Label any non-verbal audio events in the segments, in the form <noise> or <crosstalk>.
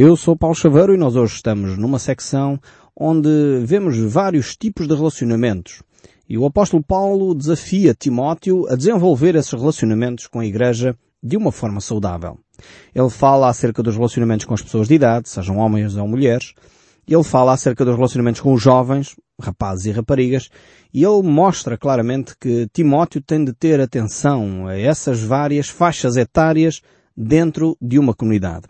Eu sou Paulo Chaveiro e nós hoje estamos numa secção onde vemos vários tipos de relacionamentos. E o apóstolo Paulo desafia Timóteo a desenvolver esses relacionamentos com a igreja de uma forma saudável. Ele fala acerca dos relacionamentos com as pessoas de idade, sejam homens ou mulheres. Ele fala acerca dos relacionamentos com os jovens, rapazes e raparigas, e ele mostra claramente que Timóteo tem de ter atenção a essas várias faixas etárias dentro de uma comunidade.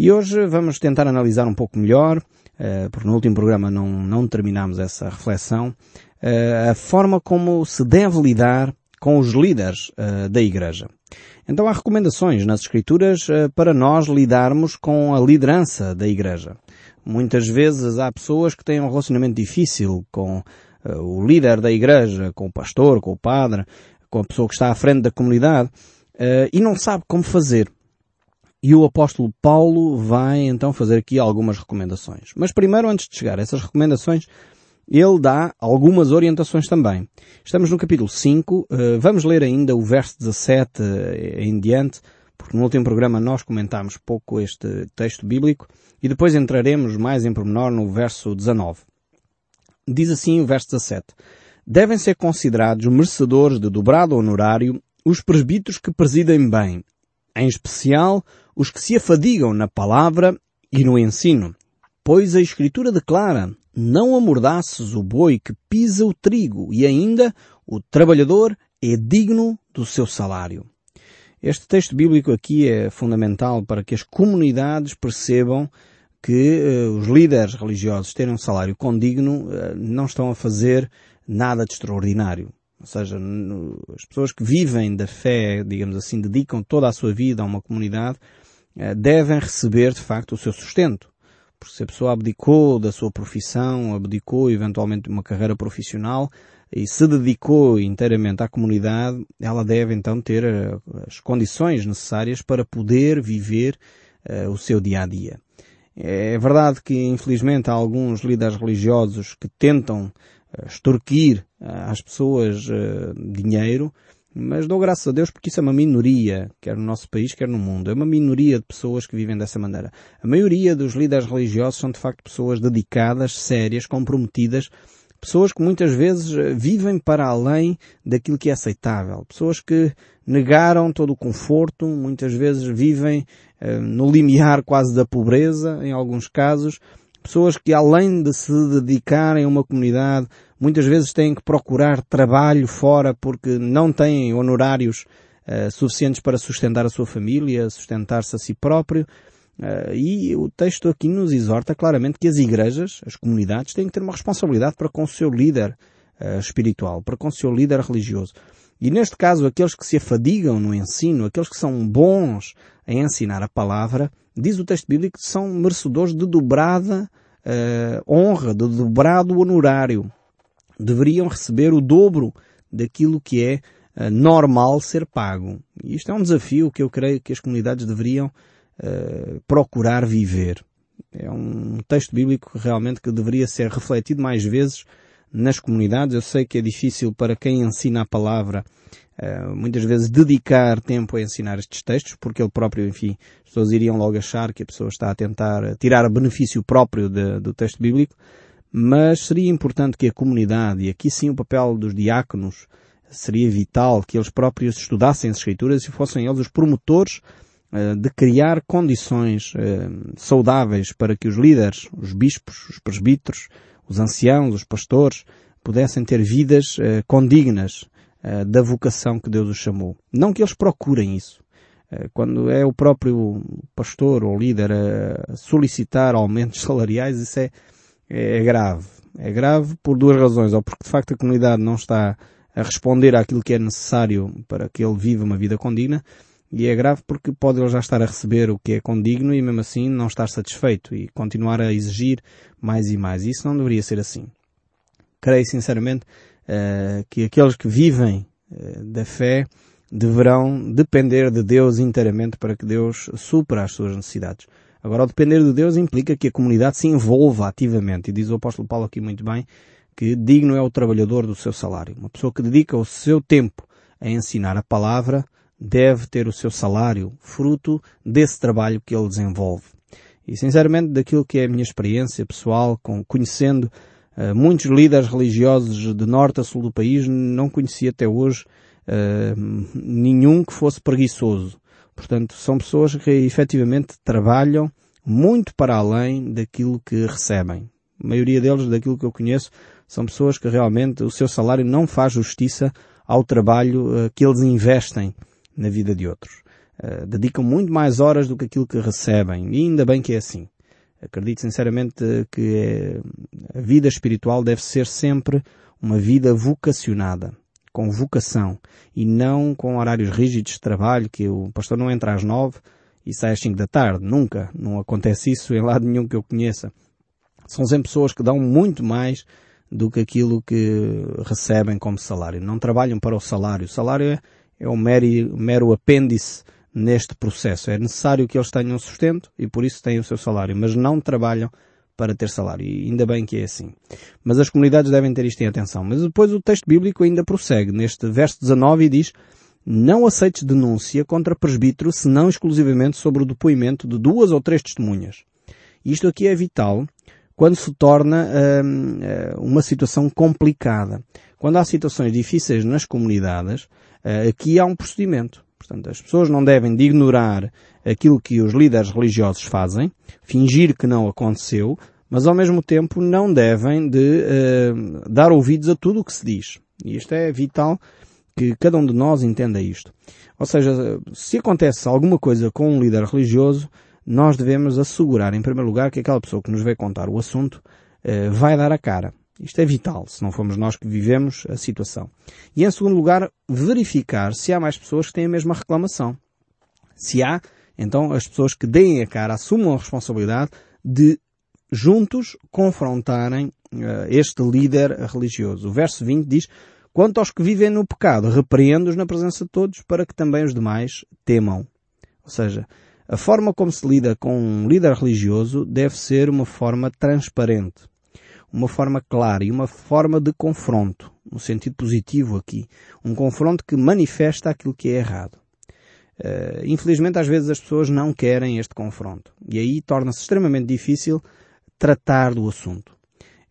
E hoje vamos tentar analisar um pouco melhor, uh, porque no último programa não, não terminámos essa reflexão, uh, a forma como se deve lidar com os líderes uh, da Igreja. Então há recomendações nas Escrituras para nós lidarmos com a liderança da Igreja. Muitas vezes há pessoas que têm um relacionamento difícil com o líder da Igreja, com o pastor, com o padre, com a pessoa que está à frente da comunidade, e não sabe como fazer. E o apóstolo Paulo vai então fazer aqui algumas recomendações. Mas primeiro, antes de chegar a essas recomendações, ele dá algumas orientações também. Estamos no capítulo 5, eh, vamos ler ainda o verso 17 eh, em diante, porque no último programa nós comentámos pouco este texto bíblico, e depois entraremos mais em pormenor no verso 19. Diz assim o verso 17. Devem ser considerados merecedores de dobrado honorário os presbíteros que presidem bem, em especial os que se afadigam na palavra e no ensino. Pois a Escritura declara, não amordaçes o boi que pisa o trigo e ainda o trabalhador é digno do seu salário. Este texto bíblico aqui é fundamental para que as comunidades percebam que uh, os líderes religiosos terem um salário condigno uh, não estão a fazer nada de extraordinário. Ou seja, as pessoas que vivem da fé, digamos assim, dedicam toda a sua vida a uma comunidade, eh, devem receber de facto o seu sustento. Porque se a pessoa abdicou da sua profissão, abdicou eventualmente de uma carreira profissional e se dedicou inteiramente à comunidade, ela deve então ter eh, as condições necessárias para poder viver uh, o seu dia a dia. É verdade que infelizmente há alguns líderes religiosos que tentam extorquir às pessoas dinheiro, mas dou graças a Deus porque isso é uma minoria, quer no nosso país, quer no mundo. É uma minoria de pessoas que vivem dessa maneira. A maioria dos líderes religiosos são de facto pessoas dedicadas, sérias, comprometidas, pessoas que muitas vezes eh, vivem para além daquilo que é aceitável. Pessoas que negaram todo o conforto, muitas vezes vivem eh, no limiar quase da pobreza, em alguns casos. Pessoas que além de se dedicarem a uma comunidade, muitas vezes têm que procurar trabalho fora porque não têm honorários uh, suficientes para sustentar a sua família, sustentar-se a si próprio. Uh, e o texto aqui nos exorta claramente que as igrejas, as comunidades, têm que ter uma responsabilidade para com o seu líder uh, espiritual, para com o seu líder religioso. E neste caso, aqueles que se afadigam no ensino, aqueles que são bons em ensinar a palavra, diz o texto bíblico que são merecedores de dobrada uh, honra, de dobrado honorário deveriam receber o dobro daquilo que é uh, normal ser pago. E isto é um desafio que eu creio que as comunidades deveriam uh, procurar viver. É um texto bíblico realmente que deveria ser refletido mais vezes nas comunidades. Eu sei que é difícil para quem ensina a palavra uh, muitas vezes dedicar tempo a ensinar estes textos, porque ele próprio, enfim, as pessoas iriam logo achar que a pessoa está a tentar tirar benefício próprio de, do texto bíblico mas seria importante que a comunidade, e aqui sim o papel dos diáconos, seria vital que eles próprios estudassem as Escrituras e fossem eles os promotores uh, de criar condições uh, saudáveis para que os líderes, os bispos, os presbíteros, os anciãos, os pastores, pudessem ter vidas uh, condignas da vocação que Deus os chamou. Não que eles procurem isso. Quando é o próprio pastor ou líder a solicitar aumentos <laughs> salariais, isso é, é, é grave. É grave por duas razões. Ou porque de facto a comunidade não está a responder àquilo que é necessário para que ele viva uma vida condigna. E é grave porque pode ele já estar a receber o que é condigno e mesmo assim não estar satisfeito e continuar a exigir mais e mais. Isso não deveria ser assim. Creio sinceramente uh, que aqueles que vivem uh, da fé deverão depender de Deus inteiramente para que Deus supra as suas necessidades. Agora, o depender de Deus implica que a comunidade se envolva ativamente. E diz o apóstolo Paulo aqui muito bem que digno é o trabalhador do seu salário. Uma pessoa que dedica o seu tempo a ensinar a palavra deve ter o seu salário fruto desse trabalho que ele desenvolve. E sinceramente, daquilo que é a minha experiência pessoal, com, conhecendo uh, muitos líderes religiosos de norte a sul do país, não conheci até hoje uh, nenhum que fosse preguiçoso. Portanto, são pessoas que efetivamente trabalham muito para além daquilo que recebem. A maioria deles, daquilo que eu conheço, são pessoas que realmente o seu salário não faz justiça ao trabalho uh, que eles investem na vida de outros. Uh, dedicam muito mais horas do que aquilo que recebem. E ainda bem que é assim. Acredito sinceramente que é, a vida espiritual deve ser sempre uma vida vocacionada, com vocação, e não com horários rígidos de trabalho, que o pastor não entra às nove e sai às cinco da tarde. Nunca. Não acontece isso em lado nenhum que eu conheça. São sempre pessoas que dão muito mais do que aquilo que recebem como salário. Não trabalham para o salário. O salário é, é um mero, mero apêndice neste processo. É necessário que eles tenham sustento e por isso têm o seu salário, mas não trabalham para ter salário. E ainda bem que é assim. Mas as comunidades devem ter isto em atenção. Mas depois o texto bíblico ainda prossegue. Neste verso 19 e diz, não aceites denúncia contra presbítero senão exclusivamente sobre o depoimento de duas ou três testemunhas. Isto aqui é vital quando se torna hum, hum, uma situação complicada. Quando há situações difíceis nas comunidades, uh, aqui há um procedimento. Portanto, as pessoas não devem de ignorar aquilo que os líderes religiosos fazem, fingir que não aconteceu, mas ao mesmo tempo não devem de uh, dar ouvidos a tudo o que se diz. E isto é vital que cada um de nós entenda isto. Ou seja, se acontece alguma coisa com um líder religioso, nós devemos assegurar, em primeiro lugar, que aquela pessoa que nos vai contar o assunto uh, vai dar a cara. Isto é vital, se não formos nós que vivemos a situação. E em segundo lugar, verificar se há mais pessoas que têm a mesma reclamação. Se há, então as pessoas que deem a cara assumam a responsabilidade de juntos confrontarem uh, este líder religioso. O verso 20 diz, Quanto aos que vivem no pecado, repreendo-os na presença de todos para que também os demais temam. Ou seja, a forma como se lida com um líder religioso deve ser uma forma transparente, uma forma clara e uma forma de confronto, no sentido positivo aqui. Um confronto que manifesta aquilo que é errado. Uh, infelizmente, às vezes as pessoas não querem este confronto. E aí torna-se extremamente difícil tratar do assunto.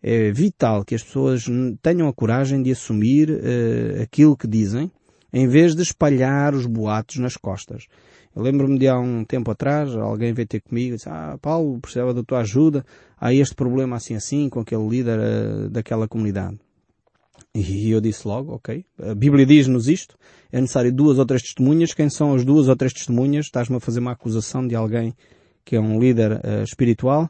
É vital que as pessoas tenham a coragem de assumir uh, aquilo que dizem, em vez de espalhar os boatos nas costas. Eu lembro-me de há um tempo atrás, alguém veio ter comigo e disse, ah, Paulo, precisava da tua ajuda, há este problema assim assim com aquele líder uh, daquela comunidade. E eu disse logo, ok, a Bíblia diz-nos isto, é necessário duas ou três testemunhas, quem são as duas ou três testemunhas? Estás-me a fazer uma acusação de alguém que é um líder uh, espiritual,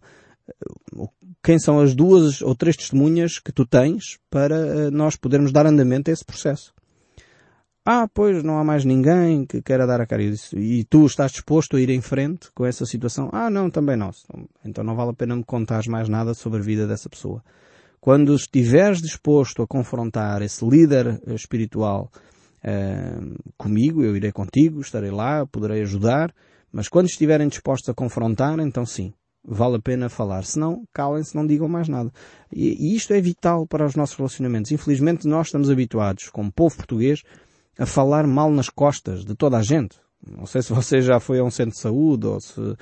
quem são as duas ou três testemunhas que tu tens para uh, nós podermos dar andamento a esse processo? Ah, pois não há mais ninguém que queira dar a cara. E, tu estás disposto a ir em frente com essa situação? Ah, não, também não. Então não vale a pena me contares mais nada sobre a vida dessa pessoa. Quando estiveres disposto a confrontar esse líder espiritual uh, comigo, eu irei contigo, estarei lá, poderei ajudar, mas quando estiverem dispostos a confrontar, então sim, vale a pena falar. Se não, calem-se, não digam mais nada. E, e isto é vital para os nossos relacionamentos. Infelizmente nós estamos habituados, como povo português, a falar mal nas costas de toda a gente. Não sei se você já foi a um centro de saúde ou se uh,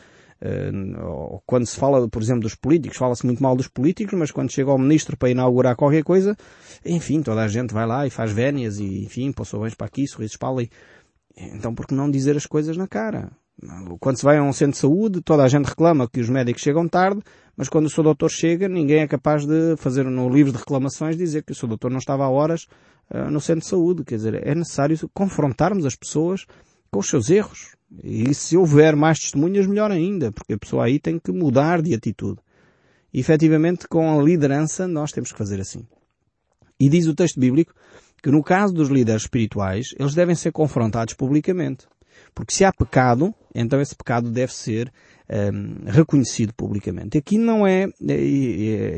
ou quando se fala, por exemplo, dos políticos, fala-se muito mal dos políticos, mas quando chega o ministro para inaugurar qualquer coisa, enfim, toda a gente vai lá e faz vénias e, enfim, passou bens para aqui, sorrisos para ali. Então, por que não dizer as coisas na cara? Quando se vai a um centro de saúde, toda a gente reclama que os médicos chegam tarde, mas quando o seu doutor chega, ninguém é capaz de fazer no livro de reclamações dizer que o seu doutor não estava a horas uh, no centro de saúde. Quer dizer, é necessário confrontarmos as pessoas com os seus erros. E se houver mais testemunhas, melhor ainda, porque a pessoa aí tem que mudar de atitude. E efetivamente, com a liderança, nós temos que fazer assim. E diz o texto bíblico que no caso dos líderes espirituais, eles devem ser confrontados publicamente. Porque se há pecado, então esse pecado deve ser um, reconhecido publicamente. Aqui não é, é,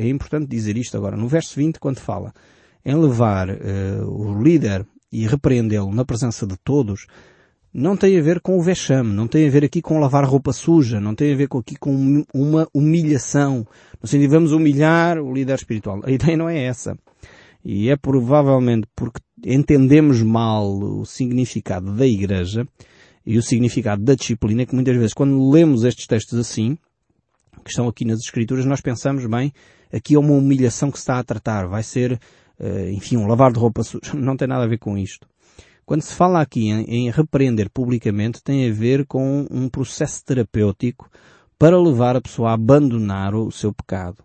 é, importante dizer isto agora, no verso 20, quando fala em levar uh, o líder e repreendê-lo na presença de todos, não tem a ver com o vexame, não tem a ver aqui com lavar roupa suja, não tem a ver aqui com uma humilhação. No sentido, vamos humilhar o líder espiritual. A ideia não é essa. E é provavelmente porque entendemos mal o significado da igreja e o significado da disciplina, que muitas vezes quando lemos estes textos assim, que estão aqui nas Escrituras, nós pensamos, bem, aqui é uma humilhação que se está a tratar, vai ser, eh, enfim, um lavar de roupa suja. <laughs> Não tem nada a ver com isto. Quando se fala aqui em, em repreender publicamente, tem a ver com um processo terapêutico para levar a pessoa a abandonar o seu pecado.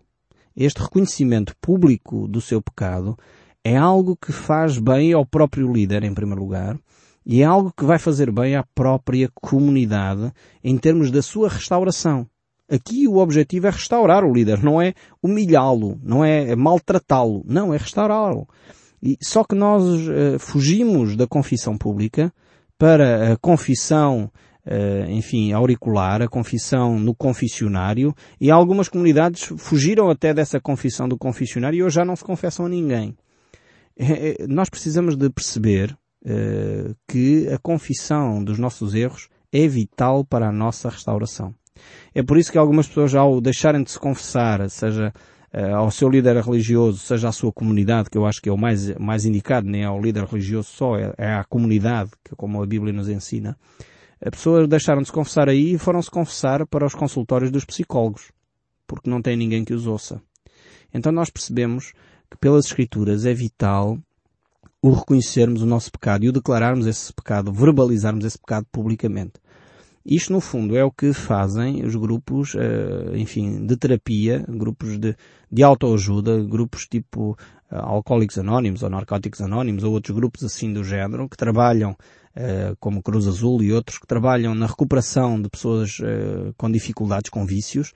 Este reconhecimento público do seu pecado é algo que faz bem ao próprio líder, em primeiro lugar, e é algo que vai fazer bem à própria comunidade em termos da sua restauração. Aqui o objetivo é restaurar o líder, não é humilhá-lo, não é maltratá-lo, não, é restaurá-lo. E só que nós uh, fugimos da confissão pública para a confissão, uh, enfim, auricular, a confissão no confessionário, e algumas comunidades fugiram até dessa confissão do confessionário e hoje já não se confessam a ninguém. É, é, nós precisamos de perceber uh, que a confissão dos nossos erros é vital para a nossa restauração. É por isso que algumas pessoas, ao deixarem de se confessar, seja uh, ao seu líder religioso, seja à sua comunidade, que eu acho que é o mais, mais indicado, nem ao líder religioso só, é, é à comunidade, que como a Bíblia nos ensina, as pessoas deixaram de se confessar aí e foram se confessar para os consultórios dos psicólogos, porque não tem ninguém que os ouça. Então nós percebemos que pelas Escrituras é vital o reconhecermos o nosso pecado e o declararmos esse pecado, verbalizarmos esse pecado publicamente. Isto, no fundo, é o que fazem os grupos, eh, enfim, de terapia, grupos de, de autoajuda, grupos tipo eh, Alcoólicos Anónimos ou Narcóticos Anónimos ou outros grupos assim do género, que trabalham, eh, como Cruz Azul e outros, que trabalham na recuperação de pessoas com dificuldades, com vícios,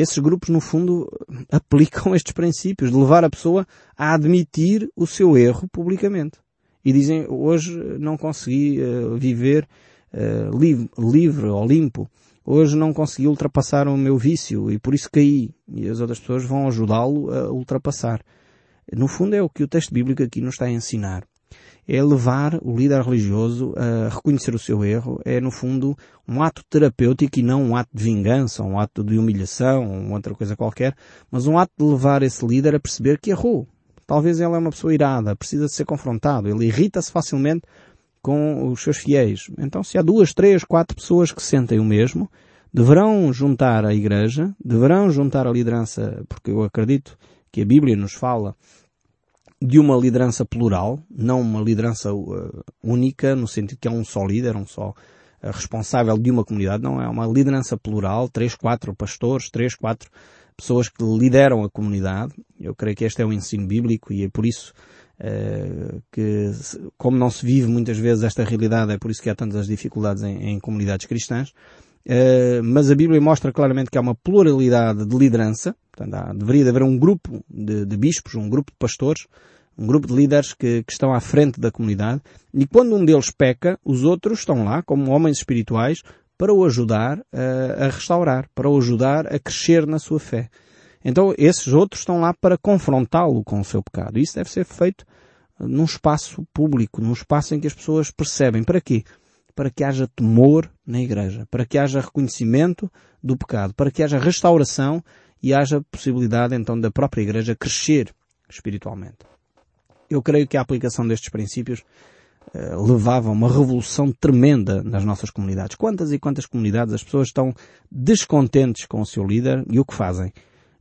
esses grupos, no fundo, <laughs> aplicam estes princípios de levar a pessoa a admitir o seu erro publicamente. E dizem, hoje não consegui uh, viver uh, livre, livre ou limpo. Hoje não consegui ultrapassar o meu vício e por isso caí. E as outras pessoas vão ajudá-lo a ultrapassar. No fundo é o que o texto bíblico aqui nos está a ensinar é levar o líder religioso a reconhecer o seu erro, é no fundo um ato terapêutico e não um ato de vingança, um ato de humilhação, ou outra coisa qualquer, mas um ato de levar esse líder a perceber que errou. Talvez ele é uma pessoa irada, precisa de ser confrontado, ele irrita-se facilmente com os seus fiéis. Então se há duas, três, quatro pessoas que sentem o mesmo, deverão juntar a igreja, deverão juntar a liderança, porque eu acredito que a Bíblia nos fala de uma liderança plural, não uma liderança uh, única, no sentido que é um só líder, um só uh, responsável de uma comunidade, não, é uma liderança plural, três, quatro pastores, três, quatro pessoas que lideram a comunidade. Eu creio que este é o ensino bíblico e é por isso uh, que, como não se vive muitas vezes esta realidade, é por isso que há tantas dificuldades em, em comunidades cristãs. Uh, mas a Bíblia mostra claramente que há uma pluralidade de liderança, portanto, há, deveria haver um grupo de, de, bispos, um grupo de pastores, um grupo de líderes que, que, estão à frente da comunidade, e quando um deles peca, os outros estão lá como homens espirituais para o ajudar uh, a restaurar, para o ajudar a crescer na sua fé. Então esses outros estão lá para confrontá-lo com o seu pecado. Isso deve ser feito num espaço público, num espaço em que as pessoas percebem. Para quê? Para que haja temor na igreja, para que haja reconhecimento do pecado, para que haja restauração e haja possibilidade então da própria igreja crescer espiritualmente. Eu creio que a aplicação destes princípios uh, levava a uma revolução tremenda nas nossas comunidades. Quantas e quantas comunidades as pessoas estão descontentes com o seu líder e o que fazem?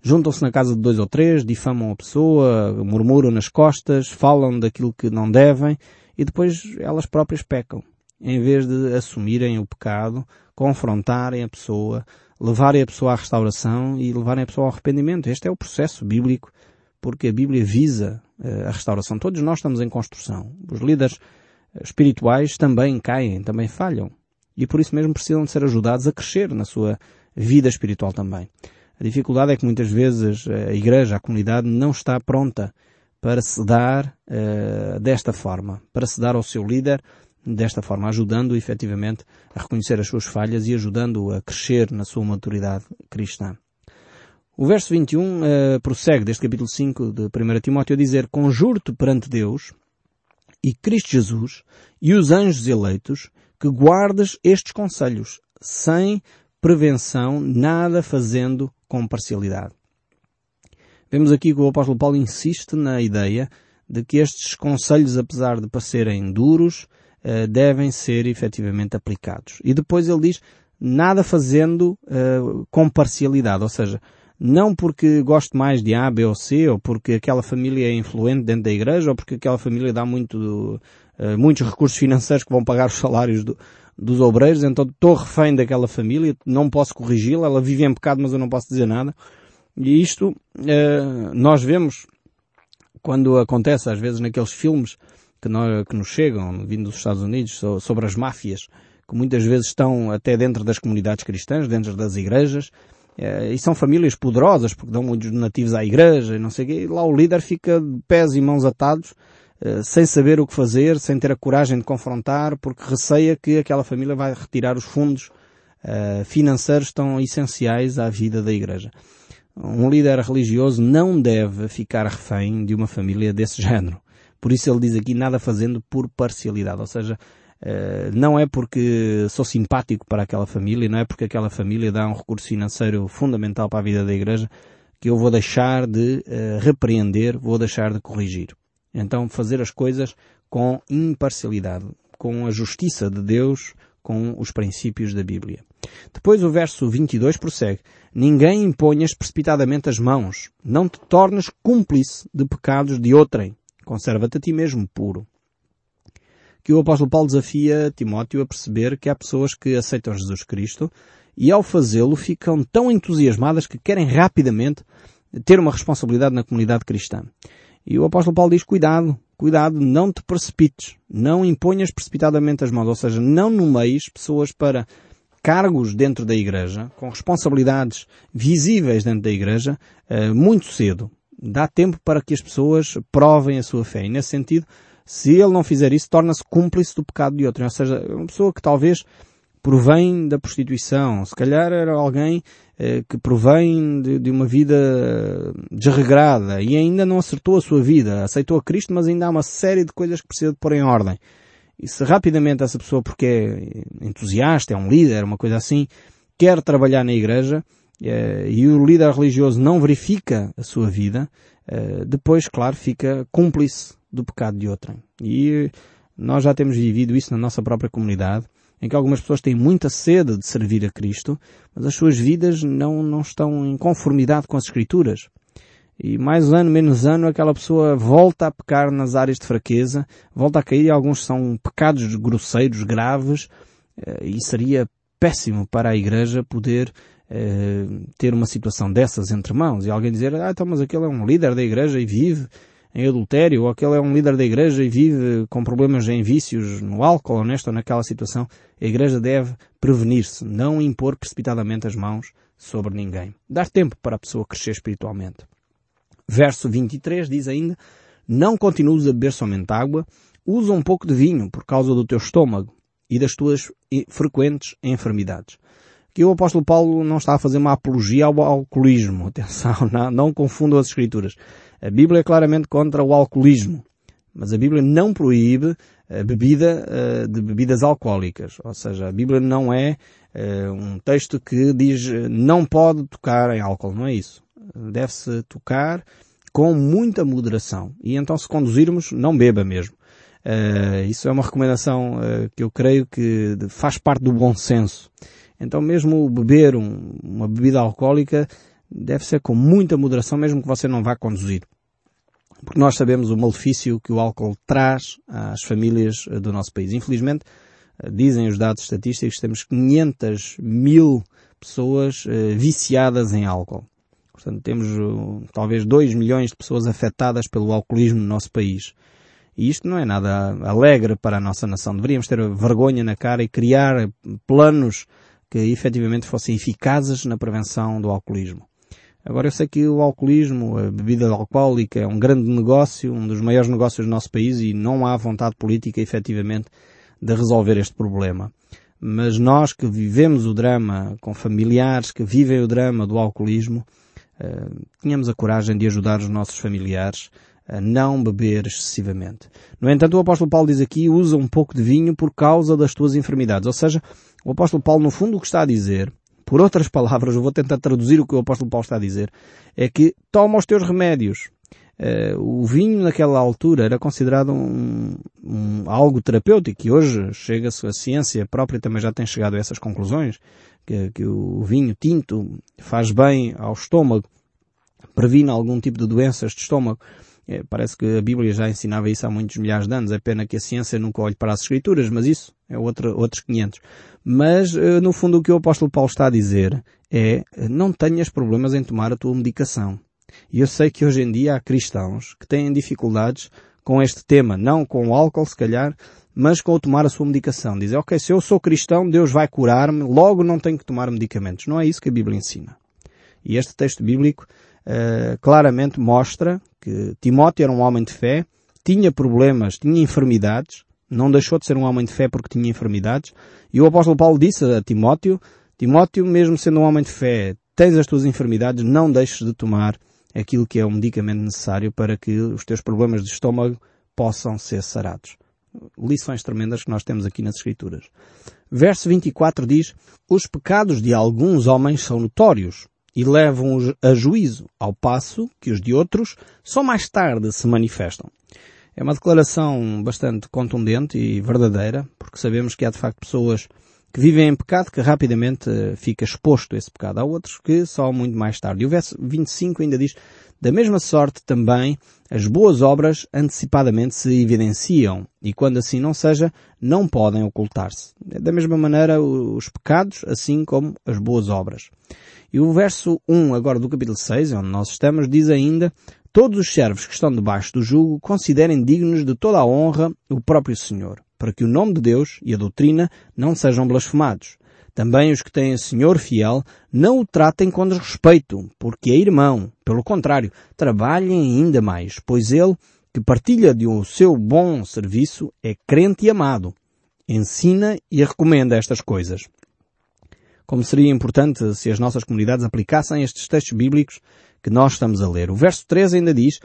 Juntam-se na casa de dois ou três, difamam a pessoa, murmuram nas costas, falam daquilo que não devem e depois elas próprias pecam em vez de assumirem o pecado, confrontarem a pessoa, levarem a pessoa à restauração e levarem a pessoa ao arrependimento. Este é o processo bíblico, porque a Bíblia visa eh, a restauração. Todos nós estamos em construção. Os líderes eh, espirituais também caem, também falham. E por isso mesmo precisam de ser ajudados a crescer na sua vida espiritual também. A dificuldade é que muitas vezes a igreja, a comunidade, não está pronta para se dar uh, desta forma, para se dar ao seu líder desta forma, ajudando-o efetivamente a reconhecer as suas falhas e ajudando-o a crescer na sua maturidade cristã. O verso 21 uh, eh, prossegue deste capítulo 5 de 1 Timóteo a dizer Conjuro-te perante Deus e Cristo Jesus e os anjos eleitos que guardes estes conselhos, sem prevenção, nada fazendo com parcialidade. Vemos aqui que o apóstolo Paulo insiste na ideia de que estes conselhos, apesar de parecerem duros, eh, devem ser efetivamente aplicados. E depois ele diz, nada fazendo uh, com parcialidade, ou seja, não porque gosto mais de A, B ou C, ou porque aquela família é influente dentro da igreja, ou porque aquela família dá muito, uh, muitos recursos financeiros que vão pagar os salários do, dos obreiros, então estou refém daquela família, não posso corrigi-la, ela vive em pecado, mas eu não posso dizer nada. E isto, uh, nós vemos, quando acontece às vezes naqueles filmes que, nós, que nos chegam, vindo dos Estados Unidos, sobre as máfias, que muitas vezes estão até dentro das comunidades cristãs, dentro das igrejas, eh, e são famílias poderosas, porque dão muitos donativos à igreja e não sei o quê, e lá o líder fica de pés e mãos atados, eh, sem saber o que fazer, sem ter a coragem de confrontar, porque receia que aquela família vai retirar os fundos eh, financeiros tão essenciais à vida da igreja. Um líder religioso não deve ficar refém de uma família desse género. Por isso ele diz aqui nada fazendo por parcialidade, ou seja, eh, não é porque sou simpático para aquela família, não é porque aquela família dá um recurso financeiro fundamental para a vida da igreja que eu vou deixar de uh, repreender, vou deixar de corrigir. Então fazer as coisas com imparcialidade, com a justiça de Deus, com os princípios da Bíblia. Depois o verso 22 prossegue. Ninguém imponhas precipitadamente as mãos. Não te tornes cúmplice de pecados de outrem. Conserva-te a ti mesmo puro que o apóstolo Paulo desafia Timóteo a perceber que há pessoas que aceitam Jesus Cristo e ao fazê-lo ficam tão entusiasmadas que querem rapidamente ter uma responsabilidade na comunidade cristã. E o apóstolo Paulo diz, cuidado, cuidado, não te precipites, não imponhas precipitadamente as mãos, ou seja, não nomeies pessoas para cargos dentro da igreja, com responsabilidades visíveis dentro da igreja, eh, muito cedo. Dá tempo para que as pessoas provem a sua fé. E nesse sentido, se ele não fizer isso, torna-se cúmplice do pecado de outro. Ou seja, uma pessoa que talvez provém da prostituição, se calhar era alguém eh, que provém de, de, uma vida desregrada e ainda não acertou a sua vida, aceitou a Cristo, mas ainda há uma série de coisas que precisa de pôr em ordem. E se rapidamente essa pessoa, porque é entusiasta, é um líder, uma coisa assim, quer trabalhar na igreja, e o líder religioso não verifica a sua vida, eh, depois, claro, fica cúmplice do pecado de outrem. E nós já temos vivido isso na nossa própria comunidade, em que algumas pessoas têm muita sede de servir a Cristo, mas as suas vidas não, não estão em conformidade com as Escrituras. E mais ano, menos ano, aquela pessoa volta a pecar nas áreas de fraqueza, volta a cair, e alguns são pecados grosseiros, graves, eh, e seria péssimo para a Igreja poder eh, ter uma situação dessas entre mãos. E alguém dizer, ah, então, mas aquele é um líder da Igreja e vive em adultério, ou aquele é um líder da igreja e vive com problemas em vícios no álcool, ou nesta ou naquela situação, a igreja deve prevenir-se, não impor precipitadamente as mãos sobre ninguém. Dar tempo para a pessoa crescer espiritualmente. Verso 23 diz ainda, não continues a beber somente água, usa um pouco de vinho por causa do teu estômago e das tuas frequentes enfermidades. Aqui o apóstolo Paulo não está a fazer uma apologia ao alcoolismo. <laughs> Atenção, não, não confundam as escrituras. A Bíblia é claramente contra o alcoolismo, mas a Bíblia não proíbe a bebida uh, de bebidas alcoólicas. Ou seja, a Bíblia não é uh, um texto que diz não pode tocar em álcool, não é isso. Deve-se tocar com muita moderação. E então se conduzirmos, não beba mesmo. Isso é uma recomendação que eu creio que faz parte do bom senso. Então mesmo beber um, uma bebida alcoólica deve ser com muita moderação, mesmo que você não vá conduzir. Porque nós sabemos o malefício que o álcool traz às famílias eh, do nosso país. Infelizmente, eh, dizem os dados estatísticos, temos 500 mil pessoas eh, viciadas em álcool. Portanto, temos talvez 2 milhões de pessoas afetadas pelo alcoolismo no nosso país. E isto não é nada alegre para a nossa nação. Deveríamos ter vergonha na cara e criar planos que efetivamente fossem eficazes na prevenção do alcoolismo. Agora eu sei que o alcoolismo, a bebida alcoólica é um grande negócio, um dos maiores negócios do nosso país e não há vontade política efetivamente de resolver este problema. Mas nós que vivemos o drama com familiares que vivem o drama do alcoolismo, uh, tínhamos a coragem de ajudar os nossos familiares a não beber excessivamente. No entanto, o apóstolo Paulo diz aqui, usa um pouco de vinho por causa das tuas enfermidades. Ou seja, o apóstolo Paulo, no fundo, o que está a dizer por outras palavras, eu vou tentar traduzir o que o apóstolo Paulo está a dizer, é que toma os teus remédios. Uh, o vinho naquela altura era considerado um, um, algo terapêutico e hoje chega-se, a ciência própria também já tem chegado a essas conclusões, que, que o vinho tinto faz bem ao estômago, previne algum tipo de doenças de estômago. É, parece que a Bíblia já ensinava isso há muitos milhares de anos. É pena que a ciência nunca olhe para as escrituras, mas isso é outro, outros 500. Mas, eh, no fundo, o que o apóstolo Paulo está a dizer é, não tenhas problemas em tomar a tua medicação. E eu sei que hoje em dia há cristãos que têm dificuldades com este tema, não com o álcool, se calhar, mas com o tomar a sua medicação. Dizem, ok, se eu sou cristão, Deus vai curar-me, logo não tenho que tomar medicamentos. Não é isso que a Bíblia ensina. E este texto bíblico uh, claramente mostra que Timóteo era um homem de fé, tinha problemas, tinha enfermidades, não deixou de ser um homem de fé porque tinha enfermidades, e o apóstolo Paulo disse a Timóteo, Timóteo, mesmo sendo um homem de fé, tens as tuas enfermidades, não deixes de tomar aquilo que é o medicamento necessário para que os teus problemas de estômago possam ser sarados. Lições tremendas que nós temos aqui nas Escrituras. Verso 24 diz, os pecados de alguns homens são notórios, e levam-os a juízo, ao passo que os de outros só mais tarde se manifestam. É uma declaração bastante contundente e verdadeira, porque sabemos que há de facto pessoas que vivem em pecado que rapidamente fica exposto esse pecado. Há outros que só muito mais tarde. E o verso 25 ainda diz, da mesma sorte também as boas obras antecipadamente se evidenciam e quando assim não seja, não podem ocultar-se. Da mesma maneira os pecados, assim como as boas obras. E o verso 1 agora do capítulo 6, onde nós estamos, diz ainda, Todos os servos que estão debaixo do jugo considerem dignos de toda a honra o próprio Senhor, para que o nome de Deus e a doutrina não sejam blasfemados. Também os que têm Senhor fiel não o tratem com desrespeito, porque é irmão. Pelo contrário, trabalhem ainda mais, pois ele, que partilha de o seu bom serviço, é crente e amado. Ensina e recomenda estas coisas como seria importante se as nossas comunidades aplicassem estes textos bíblicos que nós estamos a ler. O verso 3 ainda diz,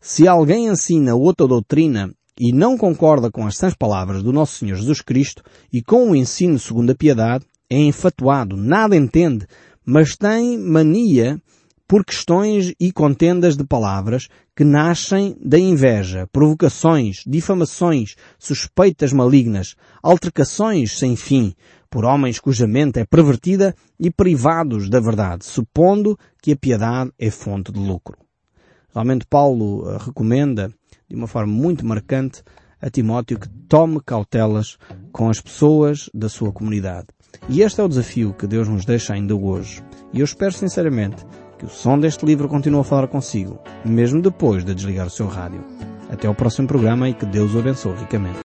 se alguém ensina outra doutrina e não concorda com as sãs palavras do nosso Senhor Jesus Cristo e com o ensino segundo a piedade, é enfatuado, nada entende, mas tem mania por questões e contendas de palavras que nascem da inveja, provocações, difamações, suspeitas malignas, altercações sem fim, por homens cuja mente é pervertida e privados da verdade, supondo que a piedade é fonte de lucro. Realmente Paulo eh, recomenda, de uma forma muito marcante, a Timóteo que tome cautelas com as pessoas da sua comunidade. E este é o desafio que Deus nos deixa ainda hoje. E eu espero sinceramente que o som deste livro continue a falar consigo, mesmo depois de desligar o seu rádio. Até ao próximo programa e que Deus o abençoe ricamente.